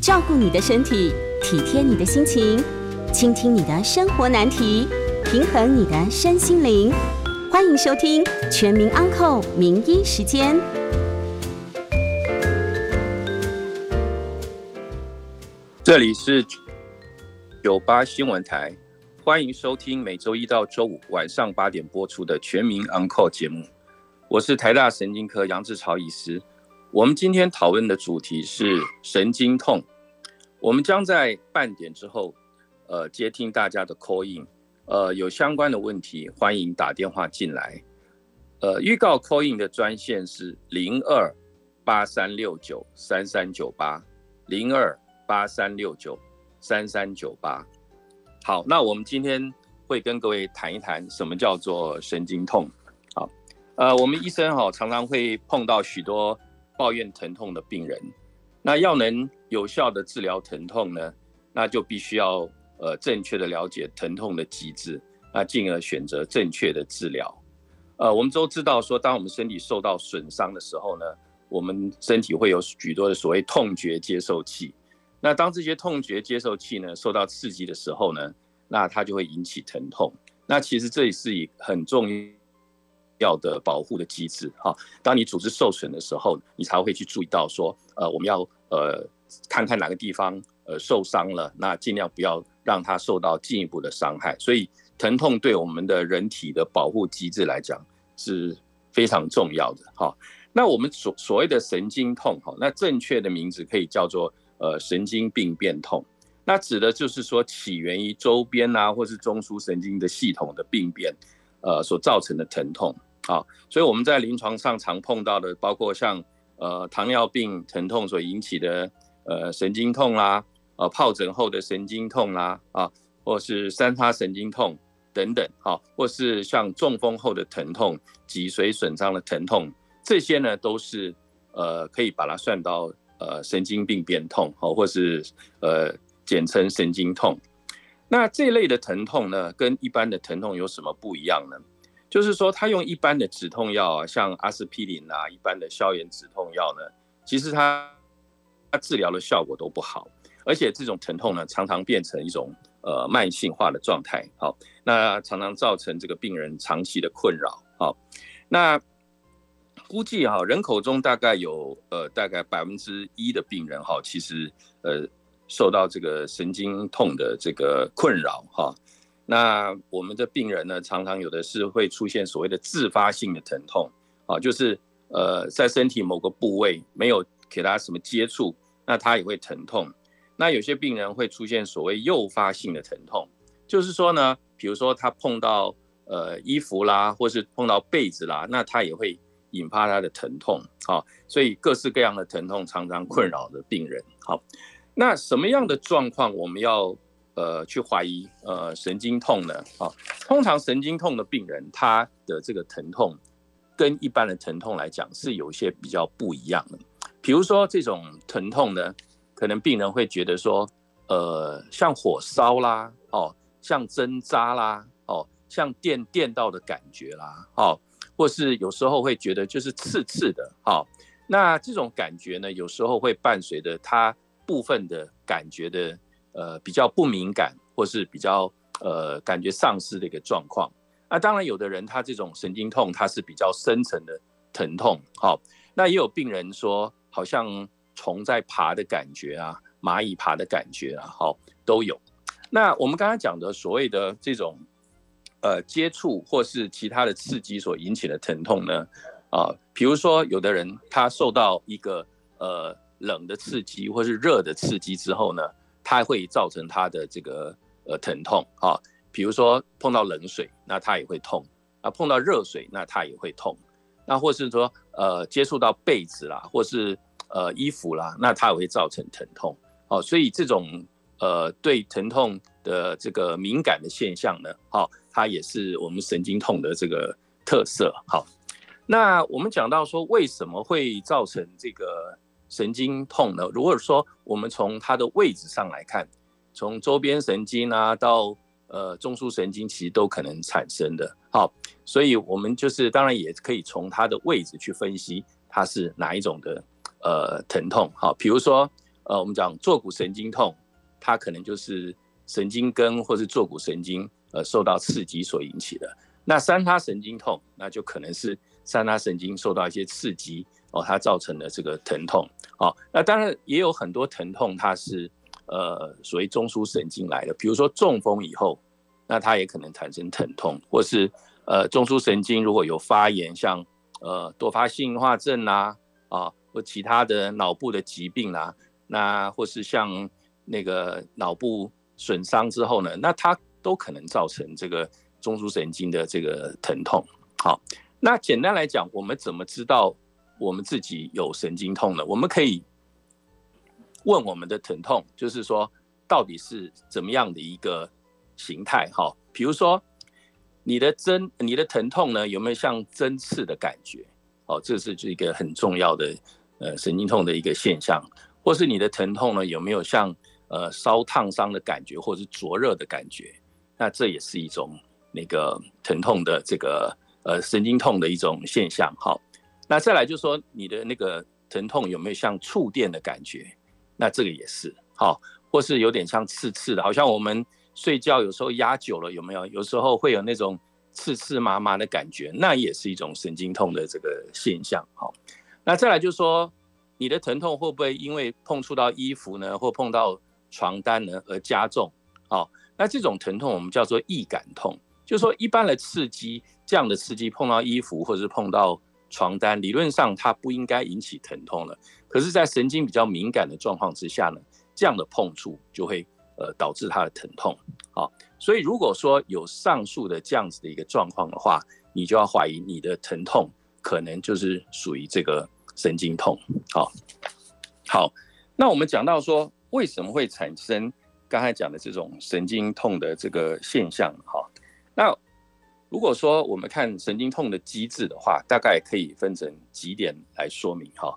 照顾你的身体，体贴你的心情，倾听你的生活难题，平衡你的身心灵。欢迎收听《全民安扣名医时间》。这里是九八新闻台，欢迎收听每周一到周五晚上八点播出的《全民安扣》节目。我是台大神经科杨志超医师。我们今天讨论的主题是神经痛。我们将在半点之后，呃，接听大家的 call in，呃，有相关的问题，欢迎打电话进来。呃，预告 call in 的专线是零二八三六九三三九八零二八三六九三三九八。好，那我们今天会跟各位谈一谈什么叫做神经痛。好呃，我们医生哈常常会碰到许多抱怨疼痛的病人，那要能有效的治疗疼痛呢，那就必须要呃正确的了解疼痛的机制，那进而选择正确的治疗。呃，我们都知道说，当我们身体受到损伤的时候呢，我们身体会有许多的所谓痛觉接受器。那当这些痛觉接受器呢受到刺激的时候呢，那它就会引起疼痛。那其实这也是一很重要。的保护的机制哈，当你组织受损的时候，你才会去注意到说，呃，我们要呃看看哪个地方呃受伤了，那尽量不要让它受到进一步的伤害。所以疼痛对我们的人体的保护机制来讲是非常重要的哈。那我们所所谓的神经痛哈，那正确的名字可以叫做呃神经病变痛，那指的就是说起源于周边啊或是中枢神经的系统的病变，呃所造成的疼痛。好，所以我们在临床上常碰到的，包括像呃糖尿病疼痛所引起的呃神经痛啦，呃疱疹后的神经痛啦，啊，或是三叉神经痛等等，好，或是像中风后的疼痛、脊髓损伤的疼痛，这些呢都是呃可以把它算到呃神经病变痛，好，或是呃简称神经痛。那这类的疼痛呢，跟一般的疼痛有什么不一样呢？就是说，他用一般的止痛药啊，像阿司匹林啊，一般的消炎止痛药呢，其实它它治疗的效果都不好，而且这种疼痛呢，常常变成一种呃慢性化的状态。好，那常常造成这个病人长期的困扰。好，那估计哈，人口中大概有呃大概百分之一的病人哈，其实呃受到这个神经痛的这个困扰哈。那我们的病人呢，常常有的是会出现所谓的自发性的疼痛，啊，就是呃在身体某个部位没有给他什么接触，那他也会疼痛。那有些病人会出现所谓诱发性的疼痛，就是说呢，比如说他碰到呃衣服啦，或是碰到被子啦，那他也会引发他的疼痛，好，所以各式各样的疼痛常常困扰着病人。好，那什么样的状况我们要？呃，去怀疑呃神经痛呢？啊，通常神经痛的病人，他的这个疼痛跟一般的疼痛来讲是有一些比较不一样的。比如说这种疼痛呢，可能病人会觉得说，呃，像火烧啦，哦，像针扎啦，哦，像电电到的感觉啦，哦，或是有时候会觉得就是刺刺的，好，那这种感觉呢，有时候会伴随着他部分的感觉的。呃，比较不敏感，或是比较呃感觉丧失的一个状况。那当然，有的人他这种神经痛，他是比较深层的疼痛。好，那也有病人说，好像虫在爬的感觉啊，蚂蚁爬的感觉啊，好都有。那我们刚才讲的所谓的这种呃接触或是其他的刺激所引起的疼痛呢，啊，比如说有的人他受到一个呃冷的刺激或是热的刺激之后呢。它会造成它的这个呃疼痛啊，比如说碰到冷水，那它也会痛啊；碰到热水，那它也会痛。那或是说呃接触到被子啦，或是呃衣服啦，那它也会造成疼痛。哦，所以这种呃对疼痛的这个敏感的现象呢，好，它也是我们神经痛的这个特色。好，那我们讲到说为什么会造成这个？神经痛呢？如果说我们从它的位置上来看，从周边神经啊到呃中枢神经，其实都可能产生的。好，所以我们就是当然也可以从它的位置去分析它是哪一种的呃疼痛。好，比如说呃，我们讲坐骨神经痛，它可能就是神经根或是坐骨神经呃受到刺激所引起的。那三叉神经痛，那就可能是三叉神经受到一些刺激哦，它造成的这个疼痛。好，那当然也有很多疼痛，它是呃所谓中枢神经来的，比如说中风以后，那它也可能产生疼痛，或是呃中枢神经如果有发炎，像呃多发性硬化症啦啊，或其他的脑部的疾病啦，那或是像那个脑部损伤之后呢，那它都可能造成这个。中枢神经的这个疼痛，好，那简单来讲，我们怎么知道我们自己有神经痛的？我们可以问我们的疼痛，就是说到底是怎么样的一个形态？哈，比如说你的针，你的疼痛呢，有没有像针刺的感觉？哦，这是一个很重要的呃神经痛的一个现象，或是你的疼痛呢，有没有像呃烧烫伤的感觉，或是灼热的感觉？那这也是一种。那个疼痛的这个呃神经痛的一种现象，好，那再来就是说你的那个疼痛有没有像触电的感觉？那这个也是好，或是有点像刺刺的，好像我们睡觉有时候压久了有没有？有时候会有那种刺刺麻麻的感觉，那也是一种神经痛的这个现象，好，那再来就是说你的疼痛会不会因为碰触到衣服呢，或碰到床单呢而加重？好，那这种疼痛我们叫做易感痛。就是说，一般的刺激，这样的刺激碰到衣服或者是碰到床单，理论上它不应该引起疼痛了。可是，在神经比较敏感的状况之下呢，这样的碰触就会呃导致它的疼痛。好，所以如果说有上述的这样子的一个状况的话，你就要怀疑你的疼痛可能就是属于这个神经痛。好，好，那我们讲到说为什么会产生刚才讲的这种神经痛的这个现象？哈。那如果说我们看神经痛的机制的话，大概可以分成几点来说明哈。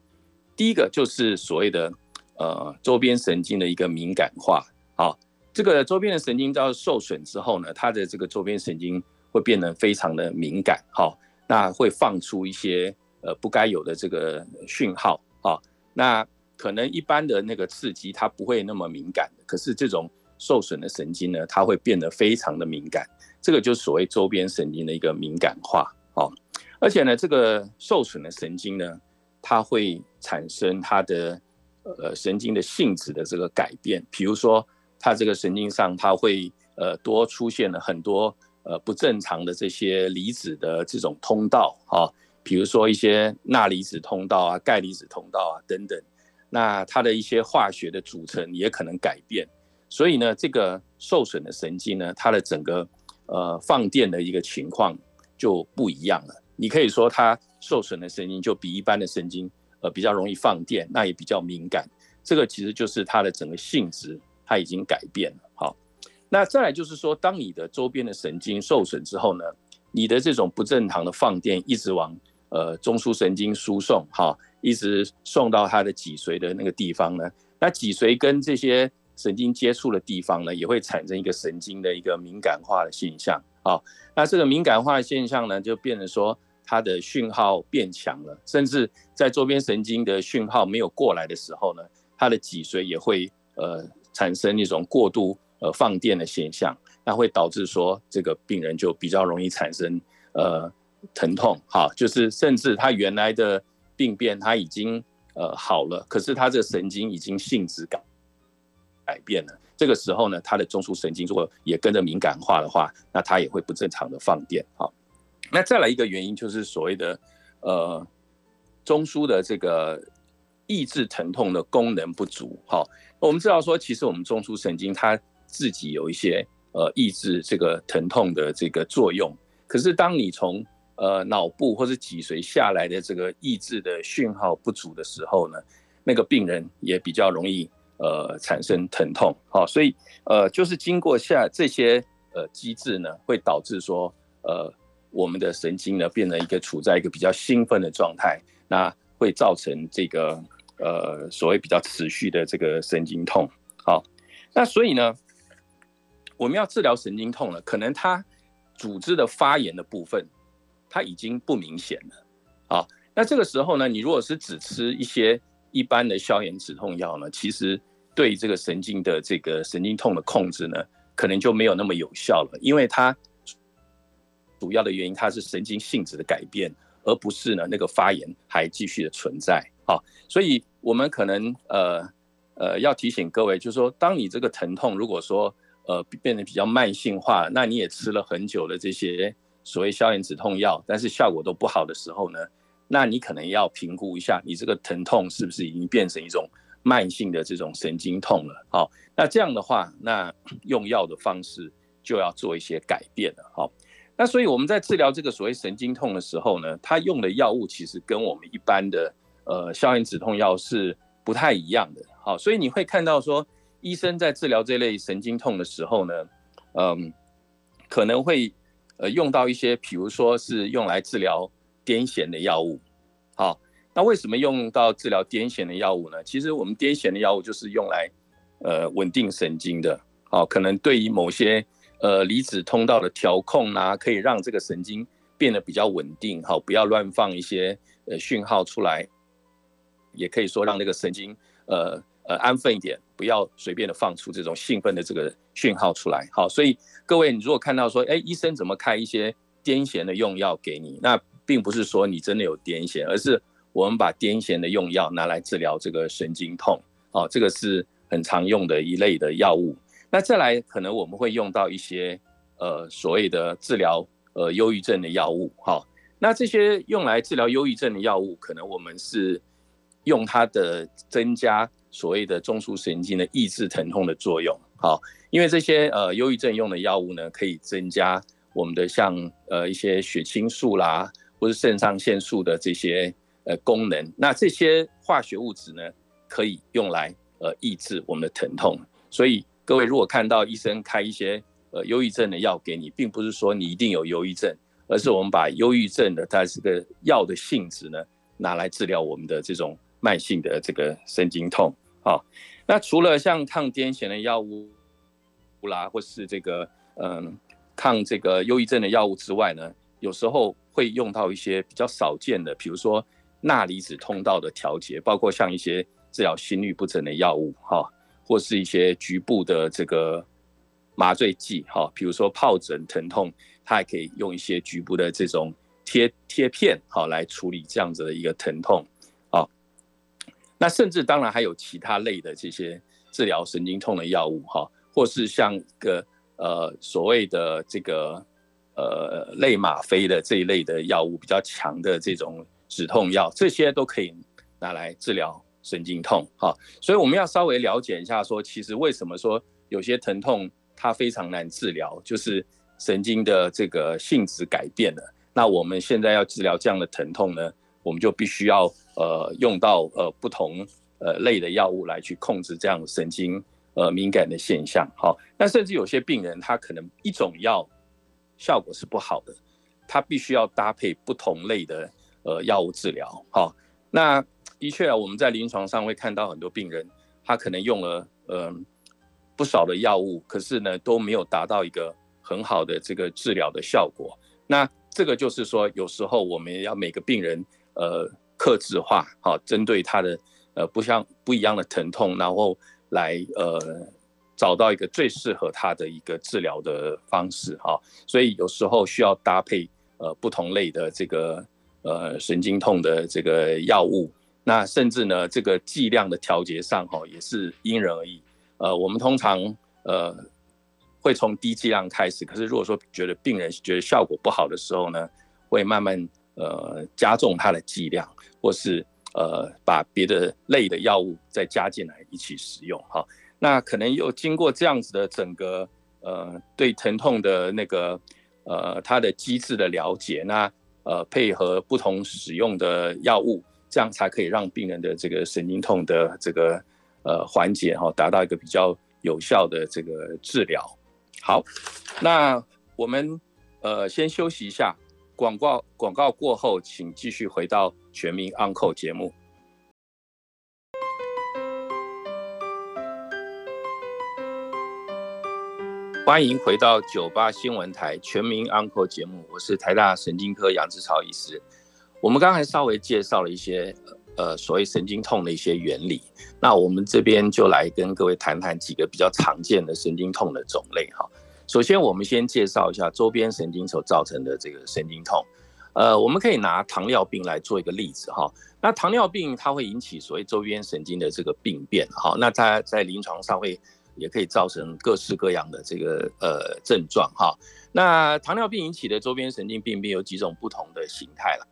第一个就是所谓的呃周边神经的一个敏感化，好，这个周边的神经遭受损之后呢，它的这个周边神经会变得非常的敏感，好，那会放出一些呃不该有的这个讯号，好，那可能一般的那个刺激它不会那么敏感，可是这种受损的神经呢，它会变得非常的敏感。这个就是所谓周边神经的一个敏感化，哦，而且呢，这个受损的神经呢，它会产生它的呃神经的性质的这个改变，比如说它这个神经上它会呃多出现了很多呃不正常的这些离子的这种通道，啊，比如说一些钠离子通道啊、钙离子通道啊等等，那它的一些化学的组成也可能改变，所以呢，这个受损的神经呢，它的整个呃，放电的一个情况就不一样了。你可以说它受损的神经就比一般的神经呃比较容易放电，那也比较敏感。这个其实就是它的整个性质，它已经改变了。好，那再来就是说，当你的周边的神经受损之后呢，你的这种不正常的放电一直往呃中枢神经输送，哈，一直送到它的脊髓的那个地方呢，那脊髓跟这些。神经接触的地方呢，也会产生一个神经的一个敏感化的现象啊。那这个敏感化的现象呢，就变成说它的讯号变强了，甚至在周边神经的讯号没有过来的时候呢，它的脊髓也会呃产生一种过度呃放电的现象，那会导致说这个病人就比较容易产生呃疼痛哈，就是甚至他原来的病变他已经呃好了，可是他这神经已经性质改。改变了，这个时候呢，它的中枢神经如果也跟着敏感化的话，那它也会不正常的放电。好，那再来一个原因就是所谓的呃中枢的这个抑制疼痛的功能不足。好，我们知道说，其实我们中枢神经它自己有一些呃抑制这个疼痛的这个作用，可是当你从呃脑部或者脊髓下来的这个抑制的讯号不足的时候呢，那个病人也比较容易。呃，产生疼痛，好，所以呃，就是经过下这些呃机制呢，会导致说，呃，我们的神经呢，变成一个处在一个比较兴奋的状态，那会造成这个呃所谓比较持续的这个神经痛，好，那所以呢，我们要治疗神经痛了，可能它组织的发炎的部分，它已经不明显了，好，那这个时候呢，你如果是只吃一些。一般的消炎止痛药呢，其实对这个神经的这个神经痛的控制呢，可能就没有那么有效了，因为它主要的原因它是神经性质的改变，而不是呢那个发炎还继续的存在。好，所以我们可能呃呃要提醒各位，就是说，当你这个疼痛如果说呃变得比较慢性化，那你也吃了很久的这些所谓消炎止痛药，但是效果都不好的时候呢？那你可能要评估一下，你这个疼痛是不是已经变成一种慢性的这种神经痛了？好，那这样的话，那用药的方式就要做一些改变了。好，那所以我们在治疗这个所谓神经痛的时候呢，他用的药物其实跟我们一般的呃消炎止痛药是不太一样的。好，所以你会看到说，医生在治疗这类神经痛的时候呢，嗯，可能会呃用到一些，比如说是用来治疗。癫痫的药物，好，那为什么用到治疗癫痫的药物呢？其实我们癫痫的药物就是用来，呃，稳定神经的，好，可能对于某些呃离子通道的调控啊，可以让这个神经变得比较稳定，好，不要乱放一些呃讯号出来，也可以说让那个神经呃呃安分一点，不要随便的放出这种兴奋的这个讯号出来，好，所以各位，你如果看到说，哎，医生怎么开一些癫痫的用药给你，那并不是说你真的有癫痫，而是我们把癫痫的用药拿来治疗这个神经痛，哦，这个是很常用的一类的药物。那再来，可能我们会用到一些呃所谓的治疗呃忧郁症的药物，哈。那这些用来治疗忧郁症的药物，可能我们是用它的增加所谓的中枢神经的抑制疼痛的作用，好，因为这些呃忧郁症用的药物呢，可以增加我们的像呃一些血清素啦。或是肾上腺素的这些呃功能，那这些化学物质呢，可以用来呃抑制我们的疼痛。所以各位如果看到医生开一些呃忧郁症的药给你，并不是说你一定有忧郁症，而是我们把忧郁症的它这个药的性质呢，拿来治疗我们的这种慢性的这个神经痛。好，那除了像抗癫痫的药物啦，或是这个嗯抗这个忧郁症的药物之外呢，有时候。会用到一些比较少见的，比如说钠离子通道的调节，包括像一些治疗心律不整的药物，哈，或是一些局部的这个麻醉剂，哈，比如说疱疹疼痛，它还可以用一些局部的这种贴贴片，哈来处理这样子的一个疼痛，啊，那甚至当然还有其他类的这些治疗神经痛的药物，哈，或是像个呃所谓的这个。呃，类吗啡的这一类的药物比较强的这种止痛药，这些都可以拿来治疗神经痛。哈，所以我们要稍微了解一下，说其实为什么说有些疼痛它非常难治疗，就是神经的这个性质改变了。那我们现在要治疗这样的疼痛呢，我们就必须要呃用到呃不同呃类的药物来去控制这样神经呃敏感的现象。好，那甚至有些病人他可能一种药。效果是不好的，他必须要搭配不同类的呃药物治疗。好，那的确啊，我们在临床上会看到很多病人，他可能用了呃不少的药物，可是呢都没有达到一个很好的这个治疗的效果。那这个就是说，有时候我们要每个病人呃克制化，好，针对他的呃不像不一样的疼痛，然后来呃。找到一个最适合他的一个治疗的方式哈，所以有时候需要搭配呃不同类的这个呃神经痛的这个药物，那甚至呢这个剂量的调节上哈也是因人而异。呃，我们通常呃会从低剂量开始，可是如果说觉得病人觉得效果不好的时候呢，会慢慢呃加重它的剂量，或是呃把别的类的药物再加进来一起使用哈。那可能又经过这样子的整个呃对疼痛的那个呃它的机制的了解，那呃配合不同使用的药物，这样才可以让病人的这个神经痛的这个呃缓解哈，达到一个比较有效的这个治疗。好，那我们呃先休息一下，广告广告过后，请继续回到全民 Uncle 节目。欢迎回到九八新闻台全民 Uncle 节目，我是台大神经科杨志超医师。我们刚才稍微介绍了一些呃所谓神经痛的一些原理。那我们这边就来跟各位谈谈几个比较常见的神经痛的种类哈。首先，我们先介绍一下周边神经所造成的这个神经痛。呃，我们可以拿糖尿病来做一个例子哈。那糖尿病它会引起所谓周边神经的这个病变哈。那它在临床上会也可以造成各式各样的这个呃症状哈。那糖尿病引起的周边神经病变有几种不同的形态了。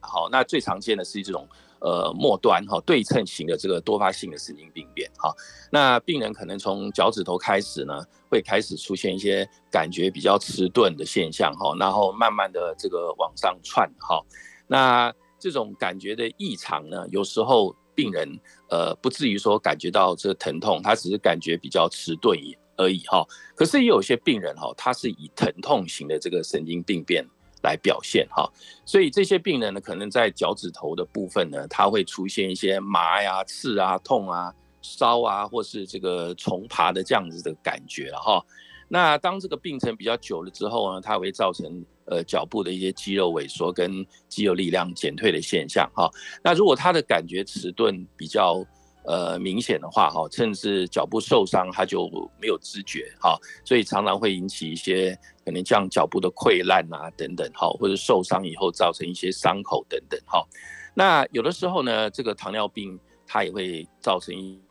好，那最常见的是这种呃末端哈对称型的这个多发性的神经病变哈。那病人可能从脚趾头开始呢，会开始出现一些感觉比较迟钝的现象哈，然后慢慢的这个往上窜哈。那这种感觉的异常呢，有时候病人呃不至于说感觉到这疼痛，他只是感觉比较迟钝而已哈。可是也有些病人哈，他是以疼痛型的这个神经病变。来表现哈，所以这些病人呢，可能在脚趾头的部分呢，他会出现一些麻呀、刺啊、痛啊、烧啊，或是这个虫爬的这样子的感觉哈。那当这个病程比较久了之后呢，它会造成呃脚部的一些肌肉萎缩跟肌肉力量减退的现象哈。那如果他的感觉迟钝比较。呃，明显的话哈，甚至脚部受伤，他就没有知觉哈，所以常常会引起一些可能像脚部的溃烂啊等等哈，或者受伤以后造成一些伤口等等哈。那有的时候呢，这个糖尿病它也会造成一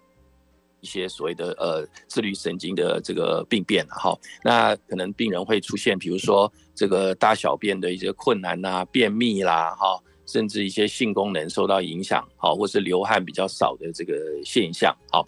一些所谓的呃自律神经的这个病变哈。那可能病人会出现，比如说这个大小便的一些困难呐、便秘啦哈。甚至一些性功能受到影响，好，或是流汗比较少的这个现象，好，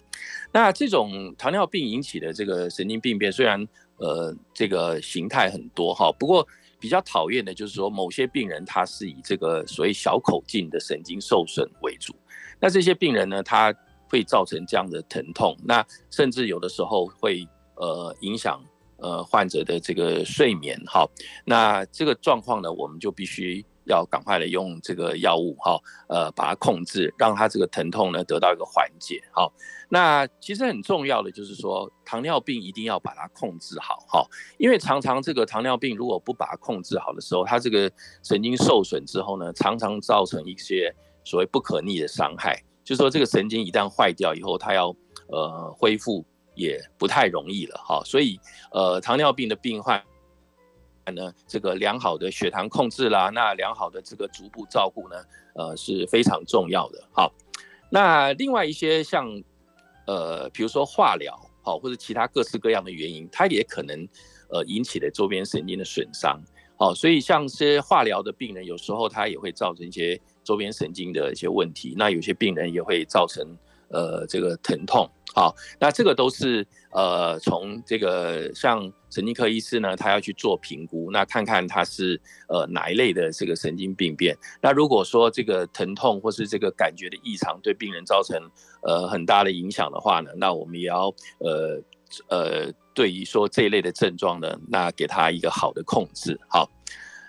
那这种糖尿病引起的这个神经病变，虽然呃这个形态很多哈，不过比较讨厌的就是说，某些病人他是以这个所谓小口径的神经受损为主，那这些病人呢，他会造成这样的疼痛，那甚至有的时候会呃影响呃患者的这个睡眠，哈，那这个状况呢，我们就必须。要赶快的用这个药物哈，呃，把它控制，让它这个疼痛呢得到一个缓解。哈，那其实很重要的就是说，糖尿病一定要把它控制好哈，因为常常这个糖尿病如果不把它控制好的时候，它这个神经受损之后呢，常常造成一些所谓不可逆的伤害。就是说，这个神经一旦坏掉以后，它要呃恢复也不太容易了哈。所以呃，糖尿病的病患。呢，这个良好的血糖控制啦，那良好的这个逐步照顾呢，呃是非常重要的。好，那另外一些像，呃，比如说化疗，好，或者其他各式各样的原因，它也可能呃引起的周边神经的损伤。好，所以像些化疗的病人，有时候他也会造成一些周边神经的一些问题。那有些病人也会造成。呃，这个疼痛，好，那这个都是呃，从这个像神经科医师呢，他要去做评估，那看看他是呃哪一类的这个神经病变。那如果说这个疼痛或是这个感觉的异常对病人造成呃很大的影响的话呢，那我们也要呃呃，对于说这一类的症状呢，那给他一个好的控制，好。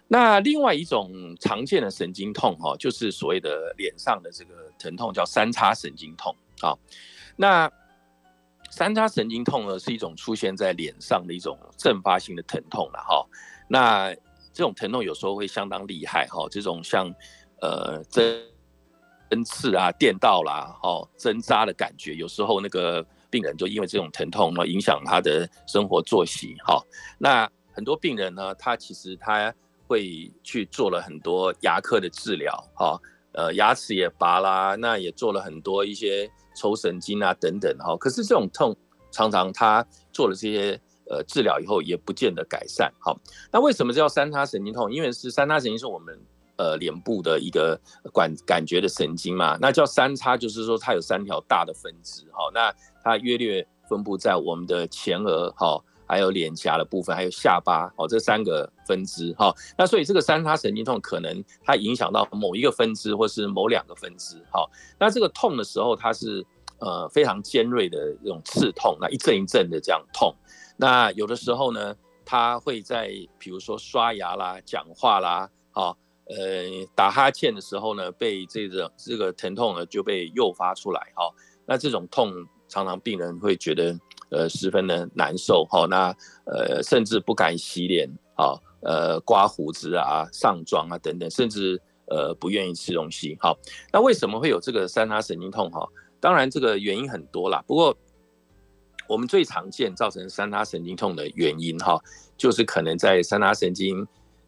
那另外一种常见的神经痛哈，就是所谓的脸上的这个疼痛，叫三叉神经痛。好，那三叉神经痛呢，是一种出现在脸上的一种阵发性的疼痛了哈。那这种疼痛有时候会相当厉害哈，这种像呃针针刺啊、电到啦、哦针扎的感觉，有时候那个病人就因为这种疼痛，呢，影响他的生活作息哈。那很多病人呢，他其实他。会去做了很多牙科的治疗，哈，呃，牙齿也拔啦，那也做了很多一些抽神经啊等等，哈。可是这种痛常常他做了这些呃治疗以后也不见得改善，好。那为什么叫三叉神经痛？因为是三叉神经是我们呃脸部的一个感感觉的神经嘛。那叫三叉就是说它有三条大的分支，哈。那它约略分布在我们的前额，哈。还有脸颊的部分，还有下巴哦，这三个分支哈。那所以这个三叉神经痛可能它影响到某一个分支，或是某两个分支哈。那这个痛的时候，它是呃非常尖锐的这种刺痛，那一阵一阵的这样痛。那有的时候呢，它会在比如说刷牙啦、讲话啦，哈，呃打哈欠的时候呢，被这个这个疼痛呢就被诱发出来哈。那这种痛常常病人会觉得。呃，十分的难受哈，那呃，甚至不敢洗脸，好，呃，刮胡子啊、上妆啊等等，甚至呃不愿意吃东西。好，那为什么会有这个三叉神经痛？哈，当然这个原因很多啦，不过我们最常见造成三叉神经痛的原因，哈，就是可能在三叉神经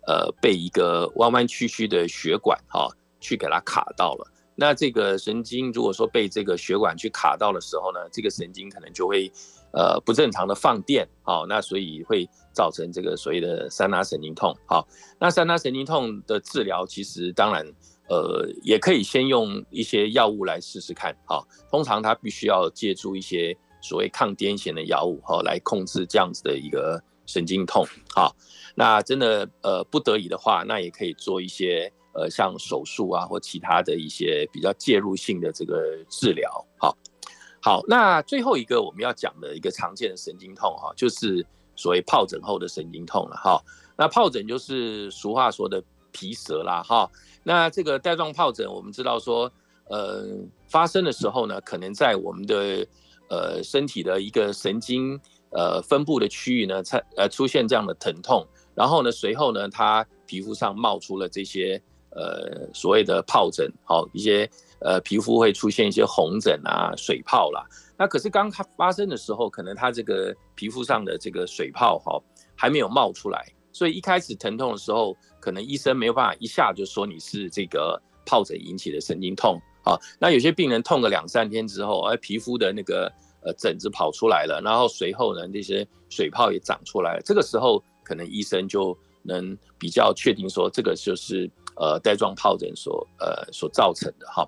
呃被一个弯弯曲曲的血管哈去给它卡到了。那这个神经如果说被这个血管去卡到的时候呢，这个神经可能就会呃不正常的放电，好，那所以会造成这个所谓的三叉神经痛，好，那三叉神经痛的治疗其实当然呃也可以先用一些药物来试试看，好，通常它必须要借助一些所谓抗癫痫的药物，好，来控制这样子的一个神经痛，好，那真的呃不得已的话，那也可以做一些。呃，像手术啊，或其他的一些比较介入性的这个治疗，好，好，那最后一个我们要讲的一个常见的神经痛哈，就是所谓疱疹后的神经痛了哈。那疱疹就是俗话说的皮蛇啦哈。那这个带状疱疹，我们知道说，呃，发生的时候呢，可能在我们的呃身体的一个神经呃分布的区域呢，才呃出现这样的疼痛，然后呢，随后呢，它皮肤上冒出了这些。呃，所谓的疱疹，好一些呃，皮肤会出现一些红疹啊、水泡啦。那可是刚它发生的时候，可能它这个皮肤上的这个水泡哈还没有冒出来，所以一开始疼痛的时候，可能医生没有办法一下就说你是这个疱疹引起的神经痛啊。那有些病人痛个两三天之后，而皮肤的那个呃疹子跑出来了，然后随后呢那些水泡也长出来了，这个时候可能医生就能比较确定说这个就是。呃，带状疱疹所呃所造成的哈，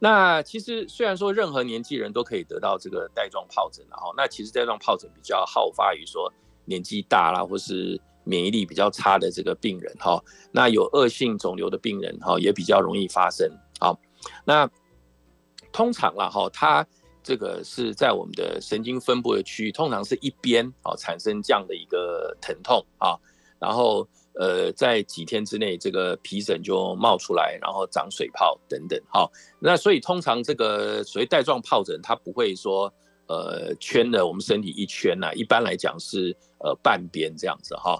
那其实虽然说任何年纪人都可以得到这个带状疱疹然后那其实带状疱疹比较好发于说年纪大啦，或是免疫力比较差的这个病人哈，那有恶性肿瘤的病人哈也比较容易发生。好，那通常啦哈，它这个是在我们的神经分布的区域，通常是一边啊产生这样的一个疼痛啊，然后。呃，在几天之内，这个皮疹就冒出来，然后长水泡等等，哈。那所以通常这个所谓带状疱疹，它不会说呃圈了我们身体一圈呐，一般来讲是呃半边这样子哈。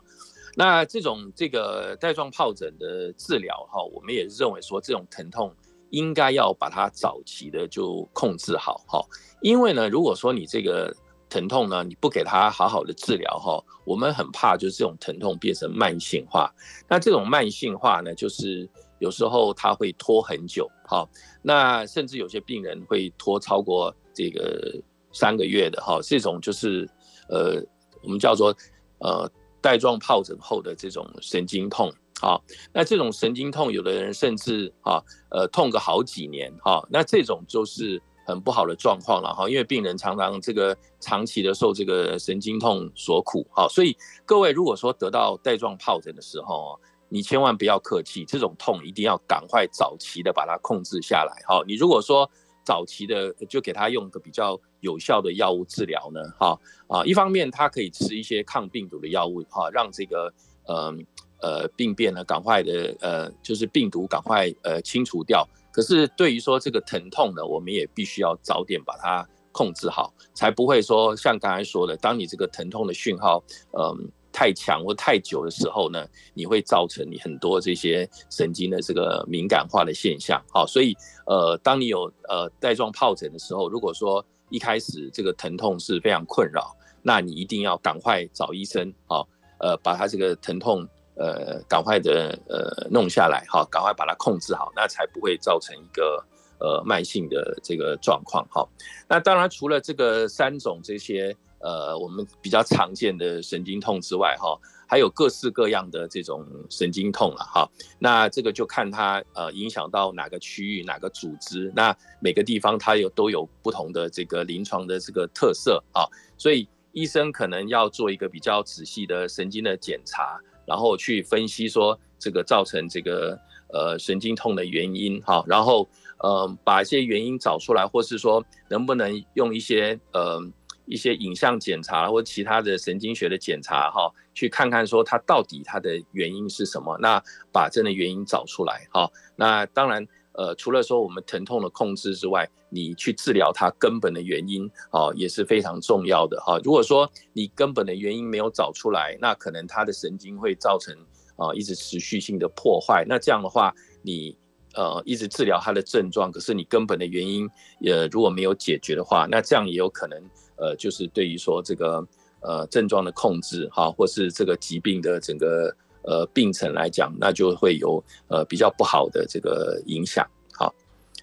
那这种这个带状疱疹的治疗哈，我们也认为说这种疼痛应该要把它早期的就控制好哈，因为呢，如果说你这个。疼痛呢？你不给他好好的治疗哈，我们很怕就是这种疼痛变成慢性化。那这种慢性化呢，就是有时候他会拖很久哈。那甚至有些病人会拖超过这个三个月的哈。这种就是呃，我们叫做呃带状疱疹后的这种神经痛。好，那这种神经痛，有的人甚至啊呃痛个好几年哈。那这种就是。很不好的状况了哈，因为病人常常这个长期的受这个神经痛所苦哈，所以各位如果说得到带状疱疹的时候，你千万不要客气，这种痛一定要赶快早期的把它控制下来哈。你如果说早期的就给他用个比较有效的药物治疗呢，哈啊，一方面他可以吃一些抗病毒的药物哈，让这个嗯呃病变呢赶快的呃就是病毒赶快呃清除掉。可是对于说这个疼痛呢，我们也必须要早点把它控制好，才不会说像刚才说的，当你这个疼痛的讯号，嗯，太强或太久的时候呢，你会造成你很多这些神经的这个敏感化的现象。好，所以呃，当你有呃带状疱疹的时候，如果说一开始这个疼痛是非常困扰，那你一定要赶快找医生，好，呃，把他这个疼痛。呃，赶快的呃弄下来哈，赶快把它控制好，那才不会造成一个呃慢性的这个状况哈。那当然除了这个三种这些呃我们比较常见的神经痛之外哈，还有各式各样的这种神经痛了哈。那这个就看它呃影响到哪个区域哪个组织，那每个地方它有都有不同的这个临床的这个特色啊，所以医生可能要做一个比较仔细的神经的检查。然后去分析说这个造成这个呃神经痛的原因哈，然后呃把一些原因找出来，或是说能不能用一些呃一些影像检查或其他的神经学的检查哈，去看看说它到底它的原因是什么，那把真的原因找出来哈。那当然呃除了说我们疼痛的控制之外，你去治疗它根本的原因啊也是非常重要的哈。如果说你根本的原因没有找出来，那可能它的神经会造成啊一直持续性的破坏。那这样的话，你呃一直治疗他的症状，可是你根本的原因也如果没有解决的话，那这样也有可能呃就是对于说这个呃症状的控制哈，或是这个疾病的整个呃病程来讲，那就会有呃比较不好的这个影响。好，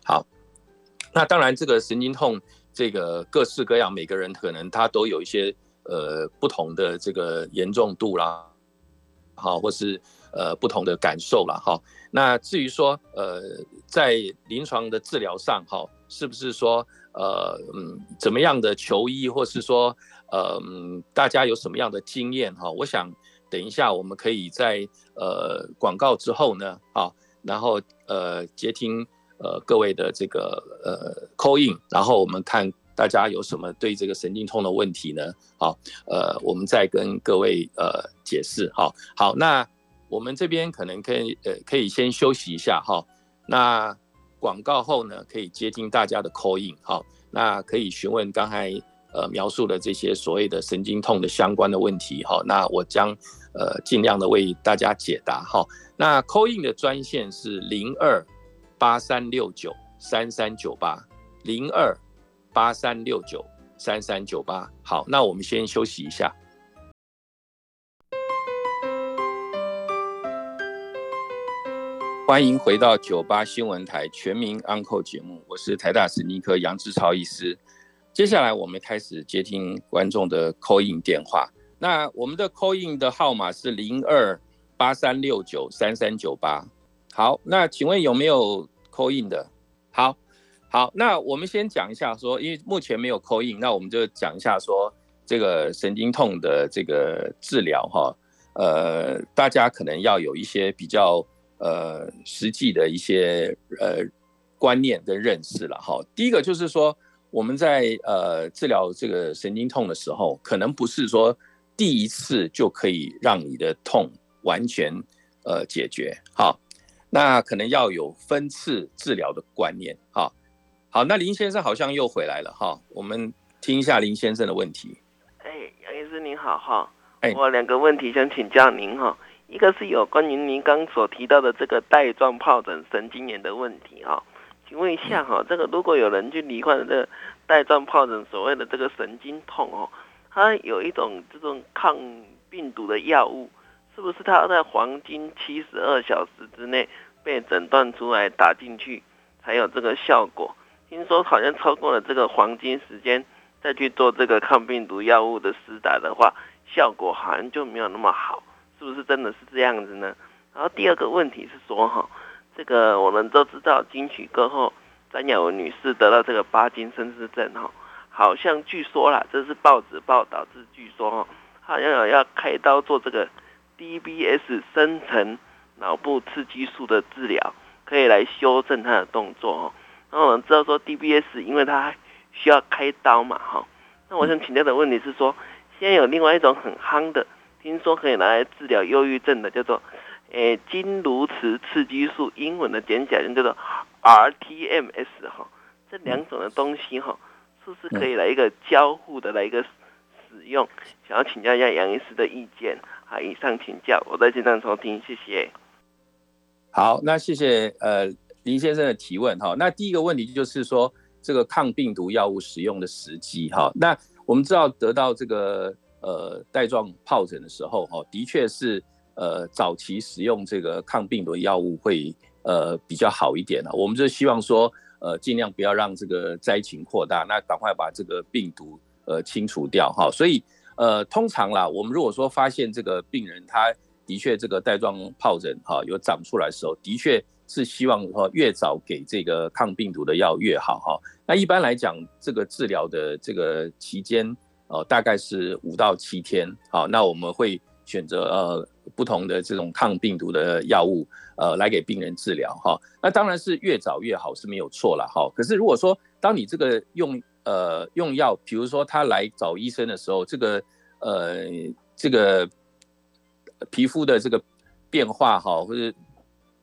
好，那当然这个神经痛这个各式各样，每个人可能他都有一些呃不同的这个严重度啦。好，或是呃不同的感受啦哈。那至于说呃在临床的治疗上哈，是不是说呃嗯怎么样的求医，或是说嗯大家有什么样的经验哈？我想等一下我们可以在呃广告之后呢，好，然后呃接听呃各位的这个呃 call in，然后我们看。大家有什么对这个神经痛的问题呢？好，呃，我们再跟各位呃解释。好，好，那我们这边可能可以呃可以先休息一下哈。那广告后呢，可以接听大家的 call in。好，那可以询问刚才呃描述的这些所谓的神经痛的相关的问题。哈，那我将呃尽量的为大家解答。哈，那 call in 的专线是零二八三六九三三九八零二。八三六九三三九八，好，那我们先休息一下。欢迎回到九八新闻台全民 Uncle 节目，我是台大神经科杨志超医师。接下来我们开始接听观众的 Coin 电话。那我们的 coin 的号码是零二八三六九三三九八。好，那请问有没有 coin 的？好。好，那我们先讲一下说，因为目前没有扣印，那我们就讲一下说这个神经痛的这个治疗哈，呃，大家可能要有一些比较呃实际的一些呃观念跟认识了哈。第一个就是说，我们在呃治疗这个神经痛的时候，可能不是说第一次就可以让你的痛完全呃解决，好，那可能要有分次治疗的观念，哈。好，那林先生好像又回来了。哈，我们听一下林先生的问题。哎，杨医师您好哈，哎，我两个问题想请教您哈，一个是有关于您刚所提到的这个带状疱疹神经炎的问题哈，请问一下哈，这个如果有人去罹患这个带状疱疹，所谓的这个神经痛哦，它有一种这种抗病毒的药物，是不是它在黄金七十二小时之内被诊断出来打进去才有这个效果？听说好像超过了这个黄金时间，再去做这个抗病毒药物的施打的话，效果好像就没有那么好，是不是真的是这样子呢？然后第二个问题是说哈，这个我们都知道，金曲歌后张雅文女士得到这个巴金森氏症哈，好像据说啦，这是报纸报道，是据说哈，好像有要开刀做这个 DBS 深层脑部刺激素的治疗，可以来修正他的动作哦。那我们知道说 DBS，因为它需要开刀嘛，哈。那我想请教的问题是说，现在有另外一种很夯的，听说可以拿来治疗忧郁症的，叫做诶金颅磁刺激素，英文的简写就叫做 rTMS，哈。这两种的东西哈，是不是可以来一个交互的来一个使用？想要请教一下杨医师的意见。好，以上请教，我在线上收听，谢谢。好，那谢谢呃。林先生的提问哈，那第一个问题就是说这个抗病毒药物使用的时机哈。那我们知道得到这个呃带状疱疹的时候哈，的确是呃早期使用这个抗病毒药物会呃比较好一点啊。我们就希望说呃尽量不要让这个灾情扩大，那赶快把这个病毒呃清除掉哈。所以呃通常啦，我们如果说发现这个病人他的确这个带状疱疹哈有长出来的时候，的确。是希望说越早给这个抗病毒的药越好哈。那一般来讲，这个治疗的这个期间呃大概是五到七天。好，那我们会选择呃不同的这种抗病毒的药物呃来给病人治疗哈。那当然是越早越好是没有错了哈。可是如果说当你这个用呃用药，比如说他来找医生的时候，这个呃这个皮肤的这个变化哈，或者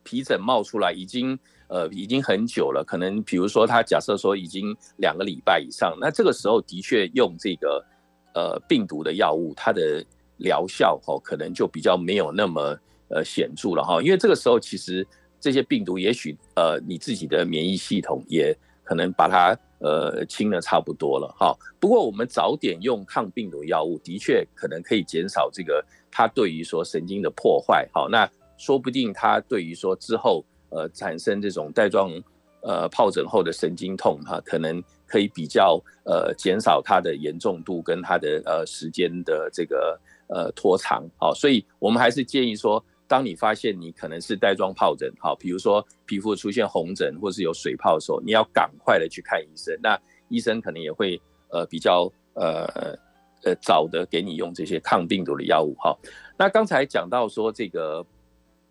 皮疹冒出来已经呃已经很久了，可能比如说他假设说已经两个礼拜以上，那这个时候的确用这个呃病毒的药物，它的疗效哦可能就比较没有那么呃显著了哈，因为这个时候其实这些病毒也许呃你自己的免疫系统也可能把它呃清的差不多了哈。不过我们早点用抗病毒药物，的确可能可以减少这个它对于说神经的破坏。好，那说不定它对于说之后呃产生这种带状呃疱疹后的神经痛哈，可能可以比较呃减少它的严重度跟它的呃时间的这个呃拖长。好，所以我们还是建议说。当你发现你可能是带状疱疹，好，比如说皮肤出现红疹或是有水泡的时候，你要赶快的去看医生。那医生可能也会呃比较呃呃早的给你用这些抗病毒的药物哈。那刚才讲到说这个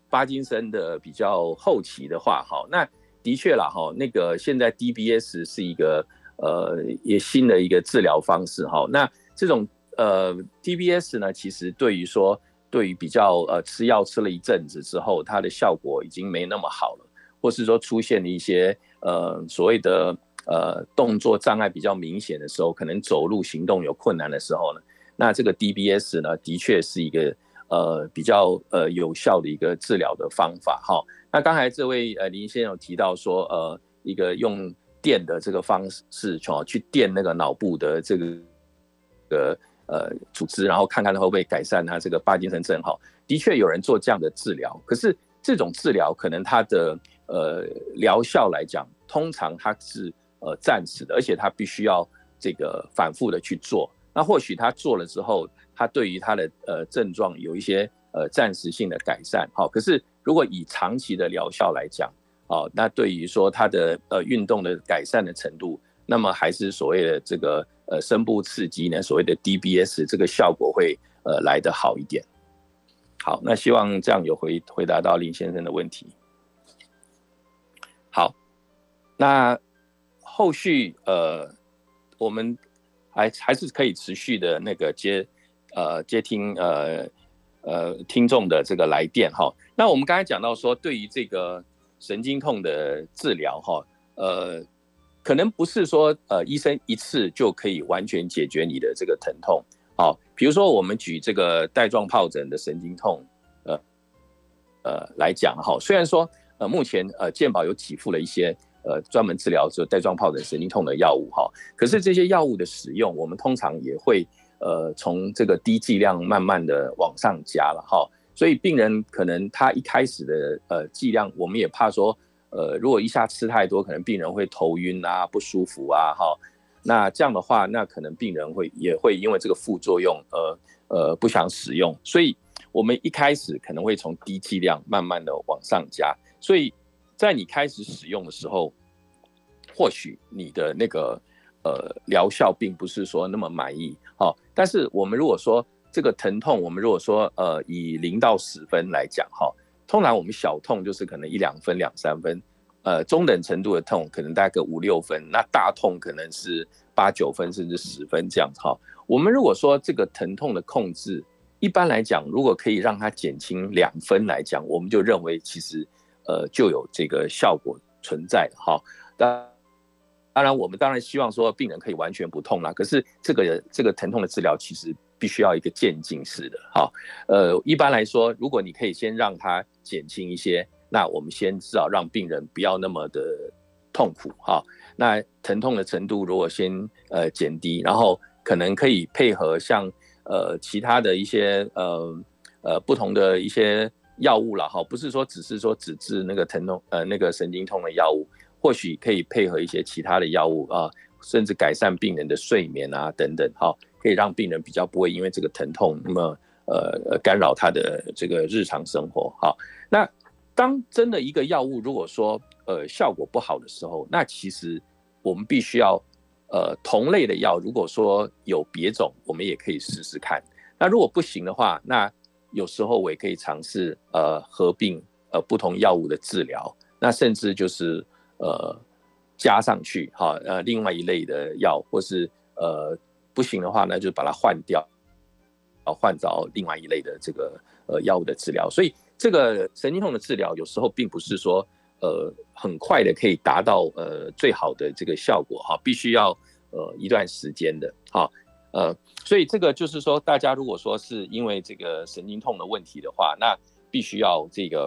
巴金森的比较后期的话，哈，那的确啦哈，那个现在 DBS 是一个呃也新的一个治疗方式哈。那这种呃 DBS 呢，其实对于说对于比较呃吃药吃了一阵子之后，它的效果已经没那么好了，或是说出现了一些呃所谓的呃动作障碍比较明显的时候，可能走路行动有困难的时候呢，那这个 DBS 呢的确是一个呃比较呃有效的一个治疗的方法哈。那刚才这位呃林先生有提到说呃一个用电的这个方式哦去电那个脑部的这个呃。呃，组织，然后看看它会不会改善他这个帕金森症哈。的确有人做这样的治疗，可是这种治疗可能它的呃疗效来讲，通常它是呃暂时的，而且它必须要这个反复的去做。那或许他做了之后，他对于他的呃症状有一些呃暂时性的改善，好。可是如果以长期的疗效来讲，哦，那对于说他的呃运动的改善的程度，那么还是所谓的这个。呃，深部刺激呢，所谓的 DBS 这个效果会呃来得好一点。好，那希望这样有回回答到林先生的问题。好，那后续呃，我们还还是可以持续的那个接呃接听呃呃听众的这个来电哈。那我们刚才讲到说，对于这个神经痛的治疗哈，呃。可能不是说，呃，医生一次就可以完全解决你的这个疼痛。好，比如说我们举这个带状疱疹的神经痛，呃，呃来讲哈，虽然说，呃，目前呃健保有给付了一些呃专门治疗这带状疱疹神经痛的药物哈，可是这些药物的使用，我们通常也会呃从这个低剂量慢慢的往上加了哈，所以病人可能他一开始的呃剂量，我们也怕说。呃，如果一下吃太多，可能病人会头晕啊，不舒服啊，哈。那这样的话，那可能病人会也会因为这个副作用，呃呃，不想使用。所以，我们一开始可能会从低剂量慢慢的往上加。所以在你开始使用的时候，或许你的那个呃疗效并不是说那么满意，好。但是我们如果说这个疼痛，我们如果说呃以零到十分来讲，哈。通常我们小痛就是可能一两分、两三分，呃，中等程度的痛可能大概个五六分，那大痛可能是八九分甚至十分这样子哈。我们如果说这个疼痛的控制，一般来讲，如果可以让它减轻两分来讲，我们就认为其实呃就有这个效果存在哈。当当然，我们当然希望说病人可以完全不痛啦，可是这个这个疼痛的治疗其实。必须要一个渐进式的，哈，呃，一般来说，如果你可以先让它减轻一些，那我们先至少让病人不要那么的痛苦，哈，那疼痛的程度如果先呃减低，然后可能可以配合像呃其他的一些呃呃不同的一些药物了，哈，不是说只是说只治那个疼痛呃那个神经痛的药物，或许可以配合一些其他的药物啊，甚至改善病人的睡眠啊等等，哈。可以让病人比较不会因为这个疼痛，那么呃干扰他的这个日常生活。好，那当真的一个药物如果说呃效果不好的时候，那其实我们必须要呃同类的药，如果说有别种，我们也可以试试看。那如果不行的话，那有时候我也可以尝试呃合并呃不同药物的治疗，那甚至就是呃加上去哈呃另外一类的药，或是呃。不行的话呢，就把它换掉，啊，换找另外一类的这个呃药物的治疗。所以这个神经痛的治疗有时候并不是说呃很快的可以达到呃最好的这个效果哈，必须要呃一段时间的哈呃，所以这个就是说，大家如果说是因为这个神经痛的问题的话，那必须要这个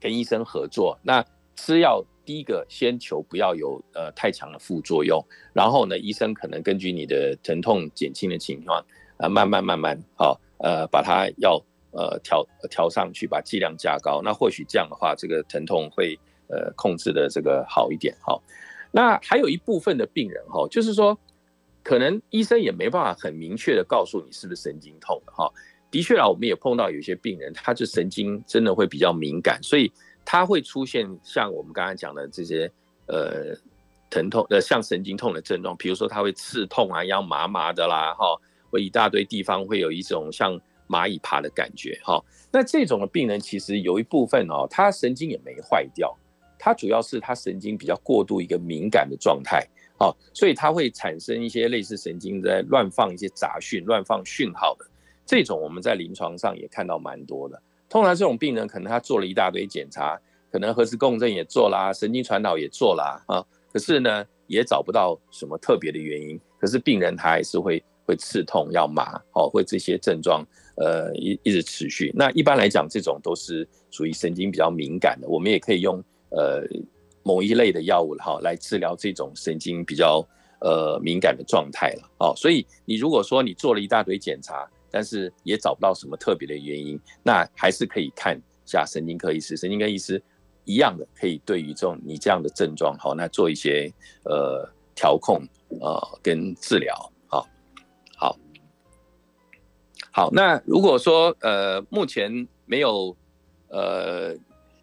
跟医生合作。那吃药第一个先求不要有呃太强的副作用，然后呢，医生可能根据你的疼痛减轻的情况啊，慢慢慢慢好呃把它要呃调调上去，把剂量加高。那或许这样的话，这个疼痛会呃控制的这个好一点。好，那还有一部分的病人哈，就是说。可能医生也没办法很明确的告诉你是不是神经痛的哈。的确啊，我们也碰到有些病人，他就神经真的会比较敏感，所以它会出现像我们刚才讲的这些呃疼痛呃像神经痛的症状，比如说它会刺痛啊，要麻麻的啦哈，或一大堆地方会有一种像蚂蚁爬的感觉哈。那这种的病人其实有一部分哦，他神经也没坏掉，他主要是他神经比较过度一个敏感的状态。哦，所以它会产生一些类似神经在乱放一些杂讯、乱放讯号的这种，我们在临床上也看到蛮多的。通常这种病人可能他做了一大堆检查，可能核磁共振也做啦，神经传导也做啦，啊，可是呢也找不到什么特别的原因。可是病人他还是会会刺痛、要麻，哦，会这些症状呃一一直持续。那一般来讲，这种都是属于神经比较敏感的，我们也可以用呃。某一类的药物哈，来治疗这种神经比较呃敏感的状态了哦。所以你如果说你做了一大堆检查，但是也找不到什么特别的原因，那还是可以看一下神经科医师。神经科医师一样的可以对于这种你这样的症状，好，那做一些呃调控呃跟治疗。好，好，好。那如果说呃目前没有呃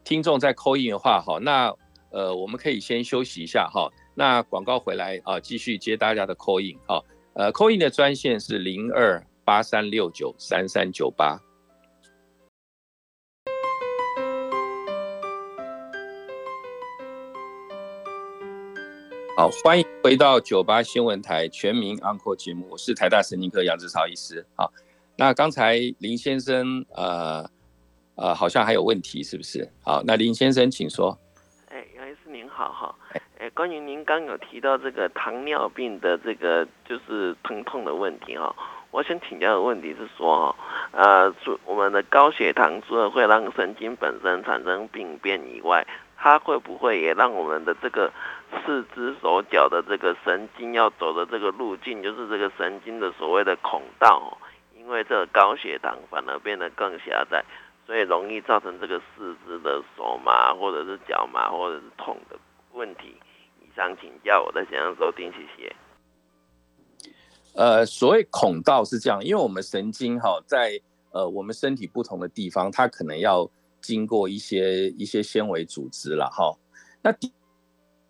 听众在扣印的话，好，那。呃，我们可以先休息一下哈。那广告回来啊，继续接大家的 call in 哈。呃，call in 的专线是零二八三六九三三九八。好，欢迎回到九八新闻台全民 Uncle 节目，我是台大神经科杨志超医师。好，那刚才林先生呃呃好像还有问题，是不是？好，那林先生请说。哎，杨医师您好哈，哎，关于您刚有提到这个糖尿病的这个就是疼痛的问题哈，我想请教的问题是说，呃，我们的高血糖除了会让神经本身产生病变以外，它会不会也让我们的这个四肢手脚的这个神经要走的这个路径，就是这个神经的所谓的孔道，因为这个高血糖反而变得更狭窄。所以容易造成这个四肢的手麻，或者是脚麻，或者是痛的问题。以上请教，我在线上收听，谢谢。呃，所谓孔道是这样，因为我们神经哈，在呃我们身体不同的地方，它可能要经过一些一些纤维组织了哈。那的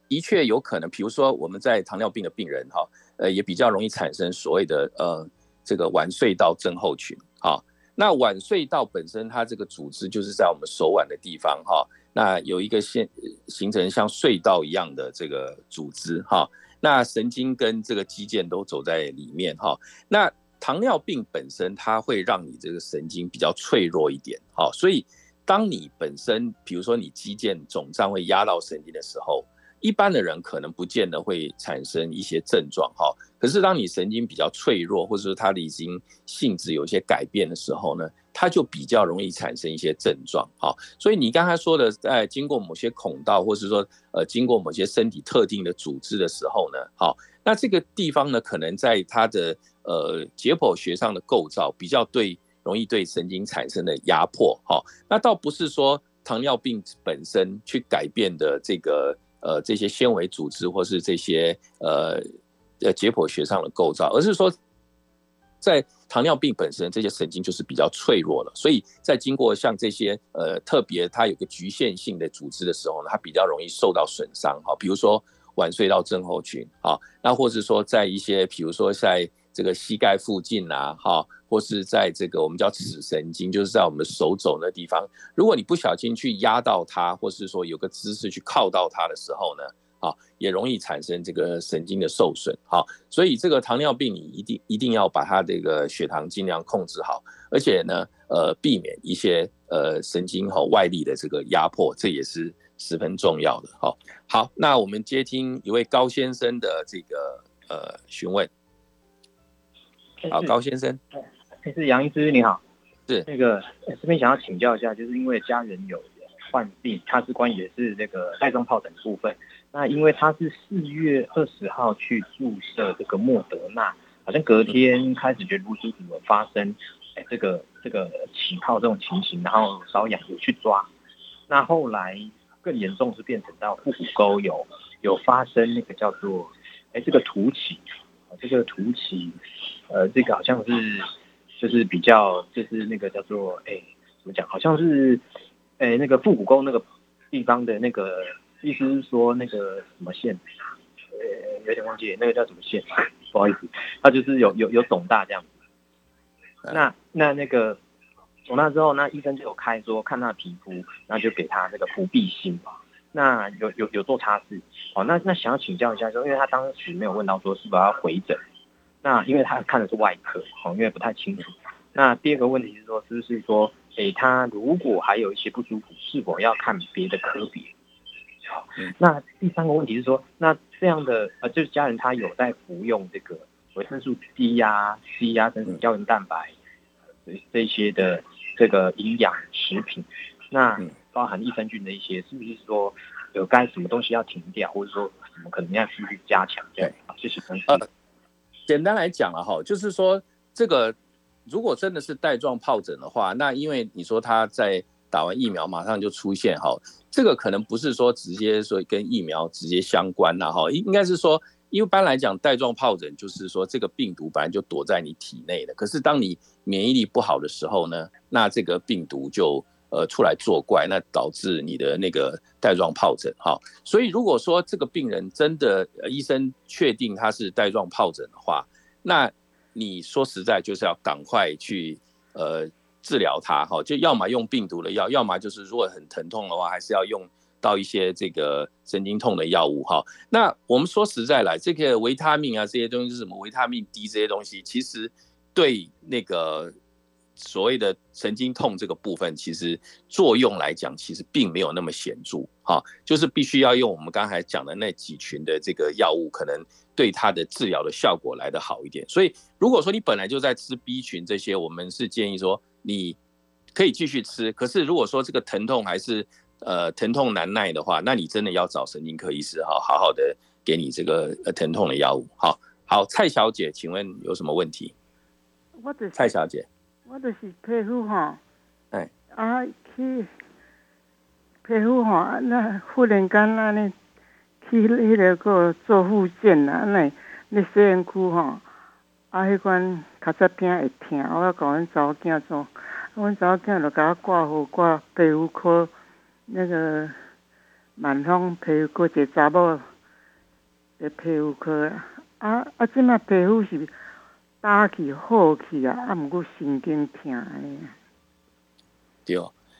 的确有可能，比如说我们在糖尿病的病人哈，呃也比较容易产生所谓的呃这个腕隧道症候群哈。那腕隧道本身，它这个组织就是在我们手腕的地方哈。那有一个线形成像隧道一样的这个组织哈。那神经跟这个肌腱都走在里面哈。那糖尿病本身，它会让你这个神经比较脆弱一点哈。所以，当你本身比如说你肌腱肿胀会压到神经的时候。一般的人可能不见得会产生一些症状哈，可是当你神经比较脆弱，或者说它已经性质有些改变的时候呢，它就比较容易产生一些症状哈。所以你刚才说的，在经过某些孔道，或是说呃经过某些身体特定的组织的时候呢，好，那这个地方呢，可能在它的呃解剖学上的构造比较对，容易对神经产生的压迫哈。那倒不是说糖尿病本身去改变的这个。呃，这些纤维组织或是这些呃呃解剖学上的构造，而是说，在糖尿病本身，这些神经就是比较脆弱的，所以在经过像这些呃特别它有个局限性的组织的时候呢，它比较容易受到损伤哈，比如说晚睡到症候群啊，那或是说在一些比如说在这个膝盖附近啊，哈。或是在这个我们叫尺神经，就是在我们手肘那地方，如果你不小心去压到它，或是说有个姿势去靠到它的时候呢，啊，也容易产生这个神经的受损。好，所以这个糖尿病你一定一定要把它这个血糖尽量控制好，而且呢，呃，避免一些呃神经和外力的这个压迫，这也是十分重要的。好，好，那我们接听一位高先生的这个呃询问。好，高先生。是杨医师，你好。是那个这边想要请教一下，就是因为家人有患病，他是关于的是那个带状疱疹部分。那因为他是四月二十号去注射这个莫德纳，好像隔天开始觉得不舒服，有发生哎这个这个起泡这种情形，然后瘙痒有去抓。那后来更严重是变成到腹股沟有有发生那个叫做哎这个凸起，这个凸起，呃这个好像是就是比较就是那个叫做哎怎么讲，好像是哎那个腹股沟那个地方的那个。意思是说那个什么线，呃，有点忘记那个叫什么线，不好意思，他就是有有有肿大这样子。那那那个肿大之后，那医生就有开说看他皮肤，那就给他那个不必辛嘛。那有有有做擦拭。哦，那那想要请教一下，说因为他当时没有问到说是否要回诊，那因为他看的是外科，哦，因为不太清楚。那第二个问题是说，是不是说，诶，他如果还有一些不舒服，是否要看别的科别？好，那第三个问题是说，那这样的呃，就是家人他有在服用这个维生素 D 呀、C 呀等等胶原蛋白这这些的这个营养食品，那包含益生菌的一些，是不是说有该什么东西要停掉，或者说什么可能要继续加强？这谢谢陈呃，简单来讲了哈，就是说这个如果真的是带状疱疹的话，那因为你说他在。打完疫苗马上就出现哈，这个可能不是说直接说跟疫苗直接相关呐哈，应应该是说一般来讲带状疱疹就是说这个病毒本来就躲在你体内的，可是当你免疫力不好的时候呢，那这个病毒就呃出来作怪，那导致你的那个带状疱疹哈。所以如果说这个病人真的医生确定他是带状疱疹的话，那你说实在就是要赶快去呃。治疗它哈，就要么用病毒的药，要么就是如果很疼痛的话，还是要用到一些这个神经痛的药物哈。那我们说实在来，这个维他命啊这些东西是什么？维他命 D 这些东西，其实对那个所谓的神经痛这个部分，其实作用来讲，其实并没有那么显著哈。就是必须要用我们刚才讲的那几群的这个药物，可能对它的治疗的效果来得好一点。所以如果说你本来就在吃 B 群这些，我们是建议说。你可以继续吃，可是如果说这个疼痛还是呃疼痛难耐的话，那你真的要找神经科医师哈，好好的给你这个呃疼痛的药物。好，好，蔡小姐，请问有什么问题？蔡小姐，我就是皮肤吼，哎，啊去皮肤吼，那忽然间那呢去迄个个做复健呐，那那洗身躯吼。啊，迄款卡扎片会疼，我要甲阮查某囝做，阮查某囝就甲我挂号挂皮肤科，那个万方皮肤科一个查某的皮肤科啊啊，即卖皮肤是打起好起啊，啊，毋过神经疼诶。对，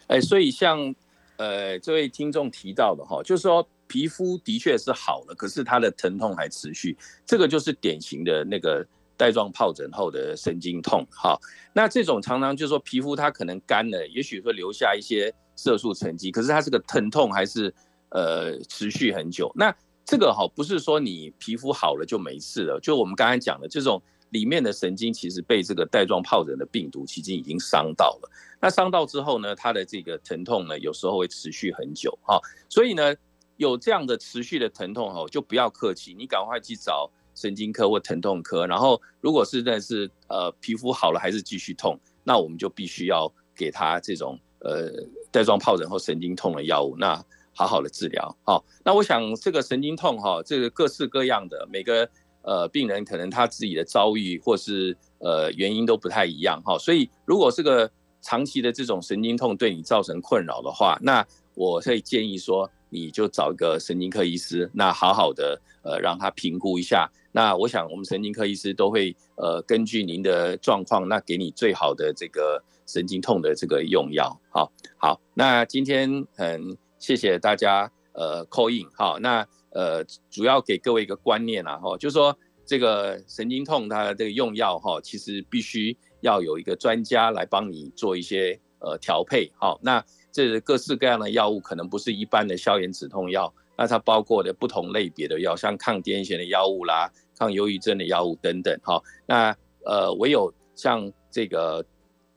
哎，所以像呃这位听众提到的哈，就是说皮肤的确是好了，可是他的疼痛还持续，这个就是典型的那个。带状疱疹后的神经痛，哈，那这种常常就是说皮肤它可能干了，也许会留下一些色素沉积，可是它这个疼痛还是呃持续很久。那这个哈不是说你皮肤好了就没事了，就我们刚才讲的这种里面的神经其实被这个带状疱疹的病毒其实已经伤到了。那伤到之后呢，它的这个疼痛呢有时候会持续很久，哈，所以呢有这样的持续的疼痛哈，就不要客气，你赶快去找。神经科或疼痛科，然后如果是在是呃皮肤好了还是继续痛，那我们就必须要给他这种呃带状疱疹或神经痛的药物，那好好的治疗。好，那我想这个神经痛哈，这个各式各样的每个呃病人可能他自己的遭遇或是呃原因都不太一样哈，所以如果是个长期的这种神经痛对你造成困扰的话，那我会建议说。你就找一个神经科医师，那好好的呃让他评估一下。那我想我们神经科医师都会呃根据您的状况，那给你最好的这个神经痛的这个用药。好，好，那今天很谢谢大家呃 call in 好，那呃主要给各位一个观念啊哈，就是说这个神经痛它的这个用药哈，其实必须要有一个专家来帮你做一些呃调配。好，那。这各式各样的药物可能不是一般的消炎止痛药，那它包括的不同类别的药，像抗癫痫的药物啦、抗忧郁症的药物等等，哈。那呃，唯有像这个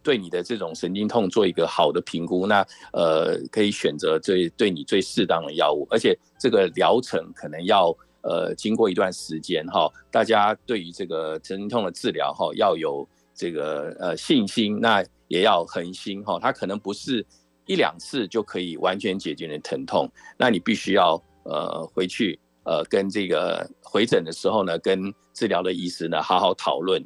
对你的这种神经痛做一个好的评估，那呃可以选择最对你最适当的药物，而且这个疗程可能要呃经过一段时间哈，大家对于这个神经痛的治疗哈要有这个呃信心，那也要恒心哈，它可能不是一两次就可以完全解决你的疼痛，那你必须要呃回去。呃，跟这个回诊的时候呢，跟治疗的医师呢好好讨论。